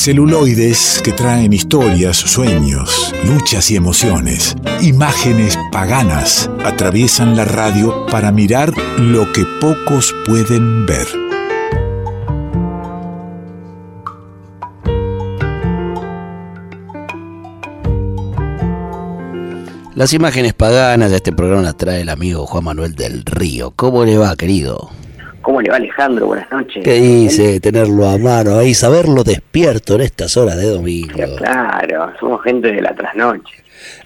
Celuloides que traen historias, sueños, luchas y emociones. Imágenes paganas atraviesan la radio para mirar lo que pocos pueden ver. Las imágenes paganas de este programa las trae el amigo Juan Manuel del Río. ¿Cómo le va, querido? ¿Cómo le va Alejandro? Buenas noches. ¿Qué dice tenerlo a mano ahí, saberlo despierto en estas horas de domingo? Claro, somos gente de la trasnoche.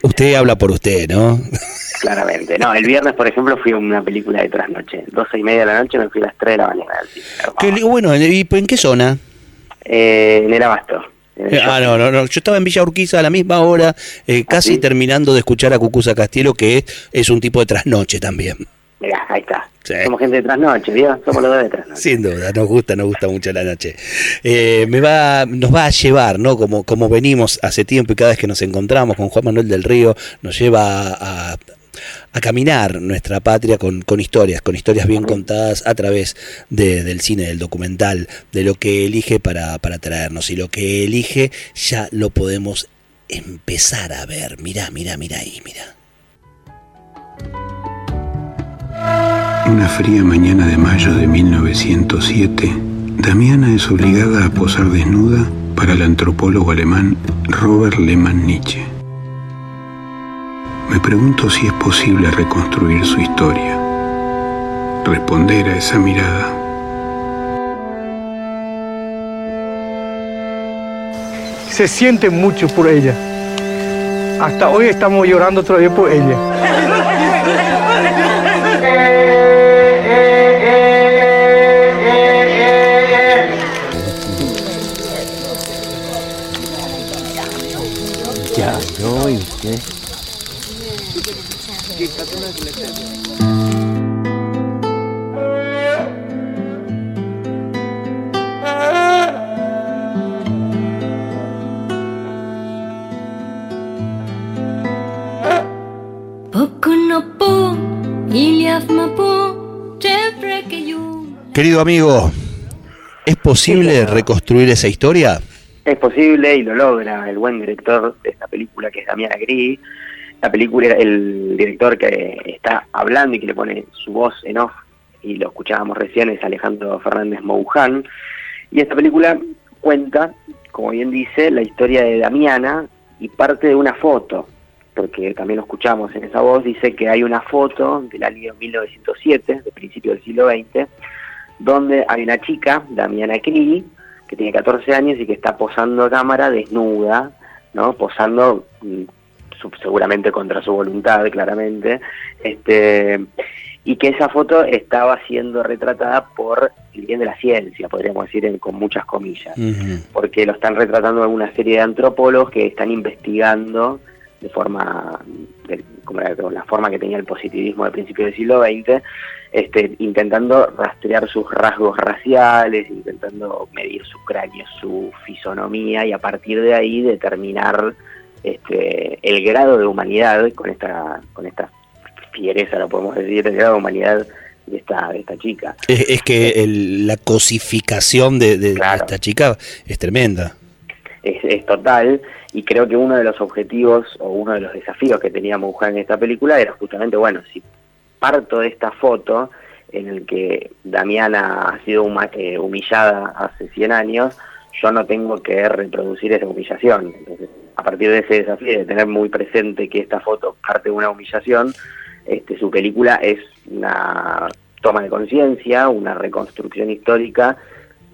Usted habla por usted, ¿no? Claramente. No, el viernes, por ejemplo, fui a una película de trasnoche. Doce y media de la noche me fui a las tres de la mañana. Qué, bueno, ¿y en qué zona? Eh, en el Abasto. ah, no, no, no, yo estaba en Villa Urquiza a la misma hora, eh, casi terminando de escuchar a Cucuza Castielo, que es un tipo de trasnoche también. Mirá, ahí está. Somos gente de trasnoche, ¿vio? Somos los dos de trasnoche. Sin duda, nos gusta, nos gusta mucho la noche. Eh, me va, nos va a llevar, ¿no? Como, como venimos hace tiempo y cada vez que nos encontramos con Juan Manuel del Río, nos lleva a, a caminar nuestra patria con, con, historias, con historias bien contadas a través de, del cine, del documental, de lo que elige para, para traernos. Y lo que elige ya lo podemos empezar a ver. Mirá, mirá, mirá ahí, mirá. Una fría mañana de mayo de 1907, Damiana es obligada a posar desnuda para el antropólogo alemán Robert Lehmann Nietzsche. Me pregunto si es posible reconstruir su historia, responder a esa mirada. Se siente mucho por ella. Hasta hoy estamos llorando todavía por ella. Querido amigo, ¿es posible reconstruir esa historia? Es posible y lo logra el buen director de esta película que es Damián Agri. La película, el director que está hablando y que le pone su voz en off, y lo escuchábamos recién, es Alejandro Fernández Mouján. Y esta película cuenta, como bien dice, la historia de Damiana y parte de una foto, porque también lo escuchamos en esa voz, dice que hay una foto del año 1907, de principio del siglo XX, donde hay una chica, Damiana Kri, que tiene 14 años y que está posando a cámara desnuda, ¿no? Posando mm, seguramente contra su voluntad, claramente, este, y que esa foto estaba siendo retratada por el bien de la ciencia, podríamos decir con muchas comillas, porque lo están retratando una serie de antropólogos que están investigando de forma, de, como la, forma que tenía el positivismo del principio del siglo XX, este, intentando rastrear sus rasgos raciales, intentando medir su cráneo, su fisonomía y a partir de ahí determinar este, el grado de humanidad con esta, con esta fiereza, lo podemos decir, el grado de humanidad de esta, de esta chica. Es, que la cosificación de, esta chica es tremenda. Es, es, total, y creo que uno de los objetivos o uno de los desafíos que tenía Mujer en esta película era justamente, bueno, si parto de esta foto en el que Damiana ha sido eh, humillada hace 100 años, yo no tengo que reproducir esa humillación. Entonces, a partir de ese desafío de tener muy presente que esta foto parte de una humillación, este, su película es una toma de conciencia, una reconstrucción histórica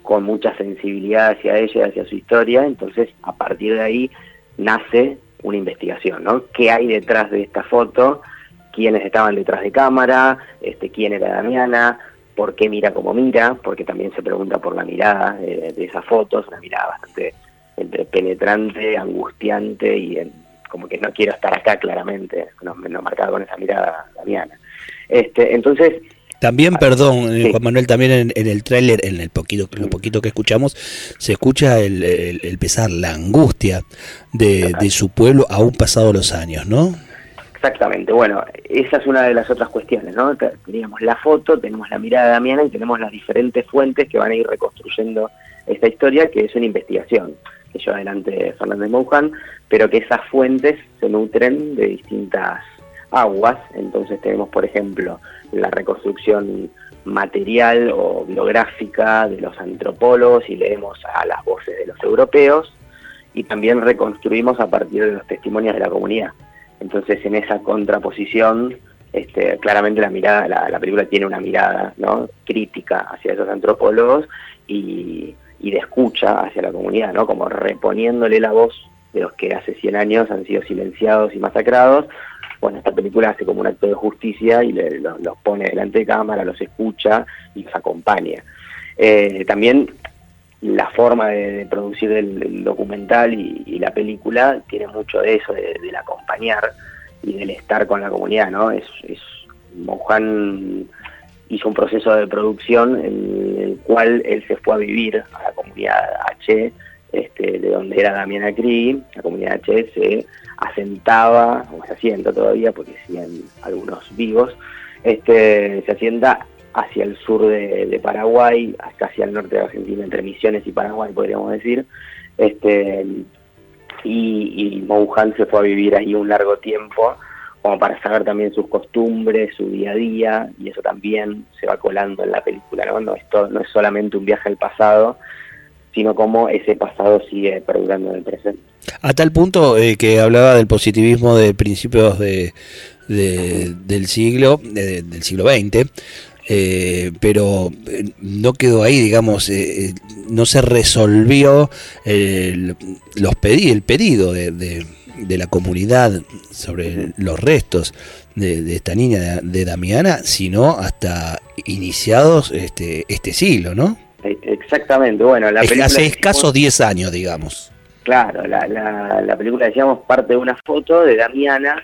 con mucha sensibilidad hacia ella, hacia su historia, entonces a partir de ahí nace una investigación, ¿no? ¿Qué hay detrás de esta foto? quiénes estaban detrás de cámara, este, quién era Damiana, por qué mira como mira, porque también se pregunta por la mirada de, esas fotos, una mirada bastante penetrante, angustiante y como que no quiero estar acá claramente, no, no marcaba con esa mirada Damiana. Este, entonces, también, ah, perdón, eh, Juan Manuel, también en, el tráiler, en el poquito, lo poquito que escuchamos, se escucha el, pesar, la angustia de, de, su pueblo aún pasado los años, ¿no? Exactamente, bueno, esa es una de las otras cuestiones, ¿no? Teníamos la foto, tenemos la mirada de Damiana y tenemos las diferentes fuentes que van a ir reconstruyendo esta historia, que es una investigación que lleva adelante Fernández Moujan, pero que esas fuentes se nutren de distintas aguas, entonces tenemos, por ejemplo, la reconstrucción material o biográfica de los antropólogos y leemos a las voces de los europeos, y también reconstruimos a partir de los testimonios de la comunidad. Entonces, en esa contraposición, este, claramente la mirada, la, película tiene una mirada ¿no? crítica hacia esos antropólogos y, de escucha hacia la comunidad, ¿no? como reponiéndole la voz de los que hace 100 años han sido silenciados y masacrados. Bueno, esta película hace como un acto de justicia y los, pone delante de cámara, los escucha y los acompaña. Eh, también la forma de, producir el, documental y, la película tiene mucho de eso, del acompañar y del estar con la comunidad, ¿no? Es, es hizo un proceso de producción en el cual él se fue a vivir a la comunidad H, este, de donde era Damián Acri, la comunidad H se asentaba, o se asienta todavía, porque siguen algunos vivos, este, se asienta hacia el sur de, Paraguay, casi al norte de Argentina, entre Misiones y Paraguay, podríamos decir. Este, y, y se fue a vivir ahí un largo tiempo, como para saber también sus costumbres, su día a día, y eso también se va colando en la película, ¿no? No es, no es solamente un viaje al pasado, sino cómo ese pasado sigue perdurando en el presente. A tal punto eh, que hablaba del positivismo de principios de, del siglo, del siglo XX, eh, pero eh, no quedó ahí, digamos, eh, no se resolvió los el pedido de, la comunidad sobre los restos de, esta niña de, Damiana, sino hasta iniciados este, este siglo, ¿no? E, exactamente, bueno, la película... Hace escasos 10 años, digamos. Claro, la, la, la película, decíamos, parte de una foto de Damiana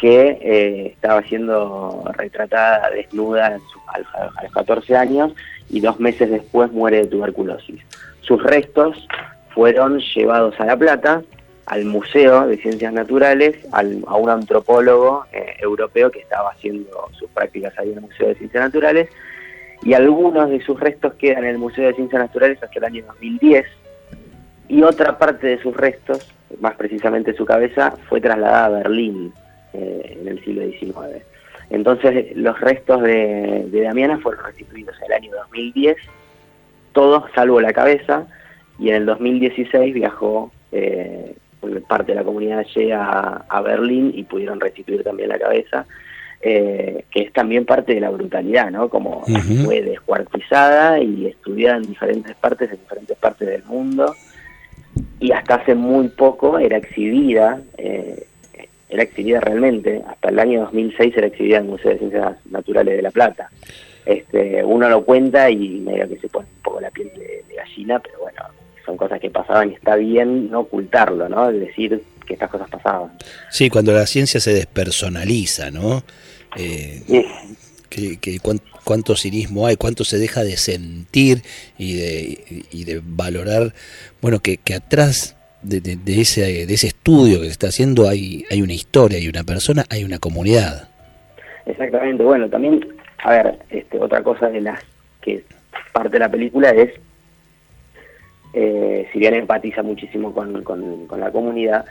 que eh, estaba siendo retratada desnuda a, los 14 años y dos meses después muere de tuberculosis. Sus restos fueron llevados a La Plata, al Museo de Ciencias Naturales, a un antropólogo eh, europeo que estaba haciendo sus prácticas ahí en el Museo de Ciencias Naturales, y algunos de sus restos quedan en el Museo de Ciencias Naturales hasta el año 2010, y otra parte de sus restos, más precisamente su cabeza, fue trasladada a Berlín eh, en el siglo XIX. Entonces los restos de, Damiana fueron restituidos en el año 2010, todos salvo la cabeza, y en el 2016 viajó eh, parte de la comunidad llega a, Berlín y pudieron restituir también la cabeza, eh, que es también parte de la brutalidad, ¿no? Como fue descuartizada y estudiada en diferentes partes, en diferentes partes del mundo, y hasta hace muy poco era exhibida eh, era exhibida realmente, hasta el año 2006 era exhibida en el Museo de Ciencias Naturales de La Plata. Este, uno lo cuenta y medio que se pone un poco la piel de, gallina, pero bueno, son cosas que pasaban y está bien no ocultarlo, ¿no? Es decir que estas cosas pasaban. Sí, cuando la ciencia se despersonaliza, ¿no? Eh, que, cuánto cinismo hay, cuánto se deja de sentir y de, y de valorar, bueno, que, que atrás de, ese, de ese estudio que se está haciendo hay, hay una historia, hay una persona, hay una comunidad. Exactamente, bueno, también, a ver, este, otra cosa de las que parte de la película es, eh, si bien empatiza muchísimo con, con, la comunidad,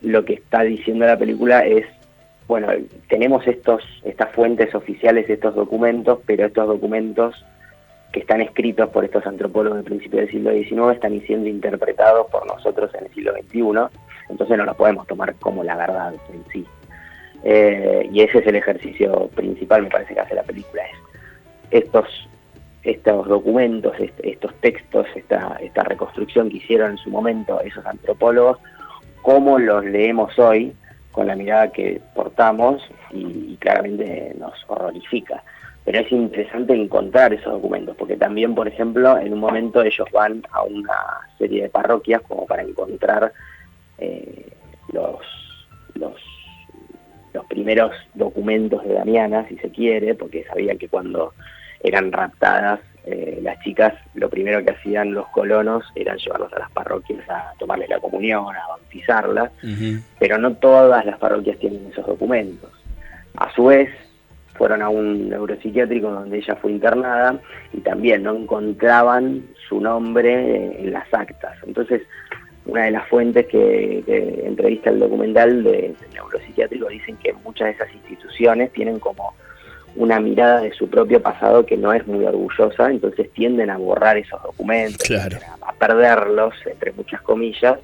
lo que está diciendo la película es bueno, tenemos estos, estas fuentes oficiales, estos documentos, pero estos documentos que están escritos por estos antropólogos del principio del siglo XIX están siendo interpretados por nosotros en el siglo XXI, entonces no los podemos tomar como la verdad en sí. Eh, y ese es el ejercicio principal, me parece que hace la película, es estos, estos documentos, estos textos, esta, esta reconstrucción que hicieron en su momento esos antropólogos, cómo los leemos hoy con la mirada que portamos y claramente nos horrorifica. Pero es interesante encontrar esos documentos, porque también, por ejemplo, en un momento ellos van a una serie de parroquias como para encontrar eh, los, los, primeros documentos de Damiana, si se quiere, porque sabían que cuando eran raptadas eh, las chicas, lo primero que hacían los colonos era llevarlas a las parroquias a tomarles la comunión, a bautizarlas, pero no todas las parroquias tienen esos documentos. A su vez, fueron a un neuropsiquiátrico donde ella fue internada y también no encontraban su nombre en las actas. Entonces, una de las fuentes que, entrevista el documental de, del neuropsiquiátrico dicen que muchas de esas instituciones tienen como una mirada de su propio pasado que no es muy orgullosa, entonces tienden a borrar esos documentos, a, perderlos, entre muchas comillas,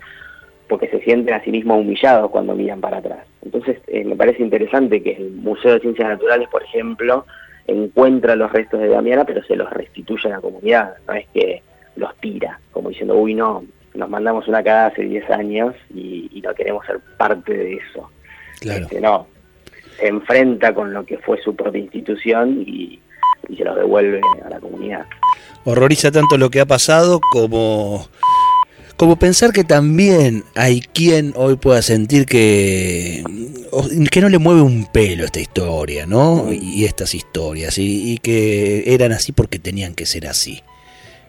porque se sienten a sí mismos humillados cuando miran para atrás. Entonces eh, me parece interesante que el Museo de Ciencias Naturales, por ejemplo, encuentra los restos de Damiana, pero se los restituye a la comunidad, no es que los tira, como diciendo, uy, no, nos mandamos una cada hace 10 años y, no queremos ser parte de eso. Claro. Este, no, se enfrenta con lo que fue su propia institución y, se los devuelve a la comunidad. Horroriza tanto lo que ha pasado como como pensar que también hay quien hoy pueda sentir que que no le mueve un pelo esta historia, ¿no? Y estas historias y, que eran así porque tenían que ser así.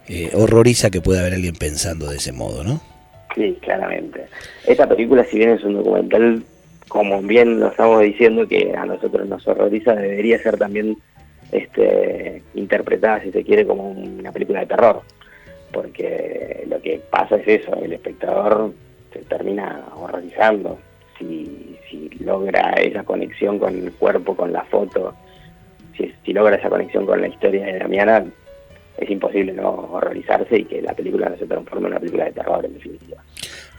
Eh, horroriza que pueda haber alguien pensando de ese modo, ¿no? Sí, claramente. Esta película, si bien es un documental como bien lo estamos diciendo que a nosotros nos horroriza, debería ser también este, interpretada, si se quiere, como una película de terror. Porque lo que pasa es eso, el espectador se termina horrorizando si, si logra esa conexión con el cuerpo, con la foto, si, logra esa conexión con la historia de Damiana, es imposible no horrorizarse y que la película no se transforme en una película de terror, en definitiva.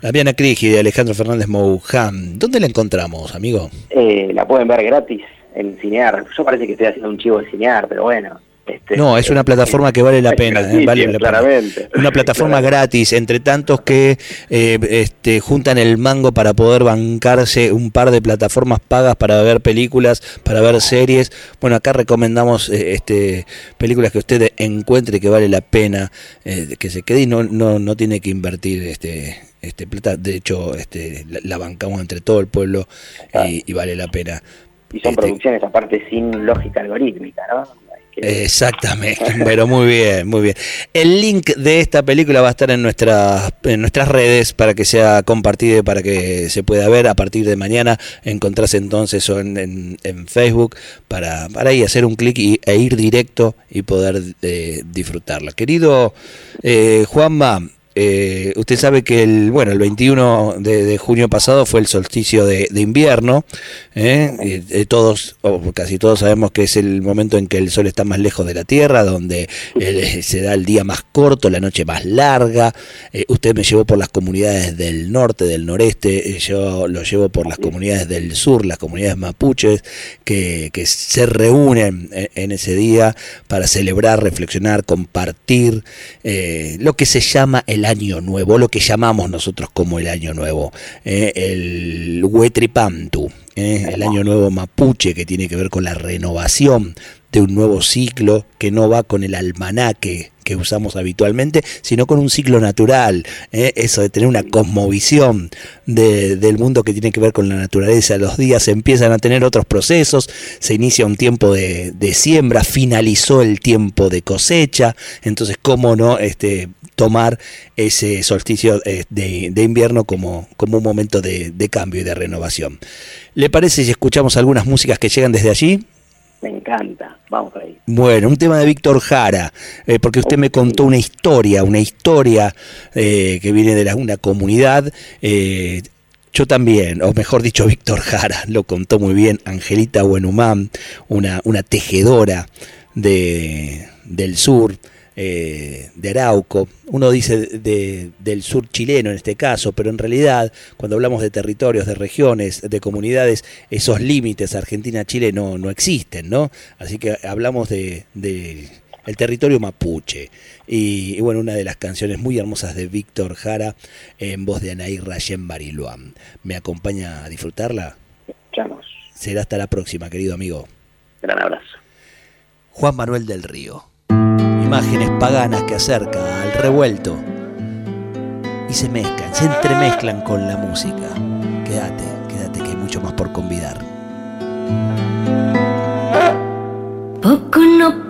Viana Crigi de Alejandro Fernández Mouján. ¿Dónde la encontramos, amigo? Eh, la pueden ver gratis en Cinear. Yo parece que estoy haciendo un chivo de Cinear, pero bueno. Este, no, es una plataforma que vale la pena. Eh, vale claramente. Una plataforma gratis, entre tantos que eh, este, juntan el mango para poder bancarse un par de plataformas pagas para ver películas, para ver series. Bueno, acá recomendamos este, películas que usted encuentre que vale la pena que se quede y no, no, no tiene que invertir este este, plata, de hecho, este, la, bancamos entre todo el pueblo y, vale la pena. Y son este, producciones aparte sin lógica algorítmica, ¿no? Exactamente, pero muy bien, muy bien. El link de esta película va a estar en nuestras, en nuestras redes para que sea compartido y para que se pueda ver a partir de mañana. Encontrarse entonces en, en, Facebook para, para ahí hacer un clic e ir directo y poder eh, disfrutarla. Querido eh, Juanma, eh, usted sabe que el bueno el 21 de, junio pasado fue el solsticio de, invierno. ¿eh? Eh, todos, o casi todos sabemos que es el momento en que el sol está más lejos de la Tierra, donde se da el día más corto, la noche más larga. usted me llevó por las comunidades del norte, del noreste, yo lo llevo por las comunidades del sur, las comunidades mapuches, que, se reúnen en, ese día para celebrar, reflexionar, compartir lo que se llama el año nuevo, lo que llamamos nosotros como el año nuevo, eh, el Huetripantu, eh, el año nuevo mapuche que tiene que ver con la renovación de un nuevo ciclo que no va con el almanaque que usamos habitualmente, sino con un ciclo natural, eh, eso de tener una cosmovisión del mundo que tiene que ver con la naturaleza, los días empiezan a tener otros procesos, se inicia un tiempo de, de siembra, finalizó el tiempo de cosecha, entonces cómo no este, tomar ese solsticio eh, de, invierno como, como un momento de, cambio y de renovación. ¿Le parece si escuchamos algunas músicas que llegan desde allí? Me encanta, vamos ahí. Bueno, un tema de Víctor Jara, eh, porque usted me contó una historia, una historia eh, que viene de la, una comunidad. yo también, o mejor dicho, Víctor Jara lo contó muy bien, Angelita Buenumán, una, una tejedora de, del sur, eh, de Arauco, uno dice de, del sur chileno en este caso, pero en realidad cuando hablamos de territorios, de regiones, de comunidades, esos límites Argentina-Chile no, no existen, ¿no? Así que hablamos de, el territorio mapuche. Y, bueno, una de las canciones muy hermosas de Víctor Jara en voz de Anaí Rayen Bariloam. ¿Me acompaña a disfrutarla? Escuchamos. Será hasta la próxima, querido amigo. Gran abrazo. Juan Manuel del Río imágenes paganas que acerca al revuelto y se mezclan, se entremezclan con la música. Quédate, quédate que hay mucho más por convidar. Poco no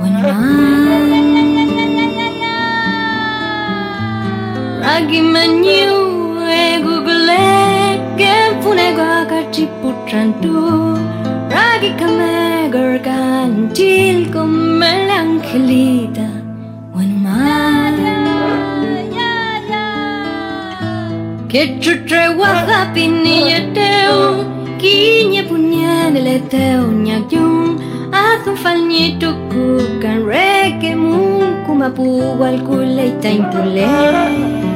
Wanaman Lagi menyu ego gule Gempunego kachi putrantu Ragi kame gorgan Tilko melancolita Wanmala Kechutre wahapi niyateu Kinya punyadele teu nyakyung Athun falnyitu kukan reke munkumapu walkuleita impulei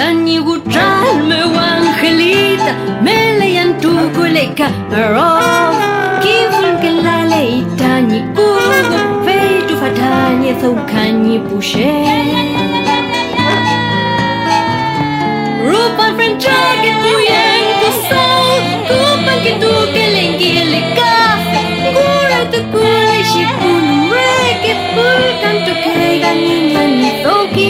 Tani guchal me angelita, me leyan tu kuleka ro. Kivun ke la leita ni kugo, fe tu fatani thau kani pushe. Rupan francha ke tu yang tu sau, kupan ke tu ke lengi leka. Kura tu kulai shipun reke, pulkan tu ke gani nani toki.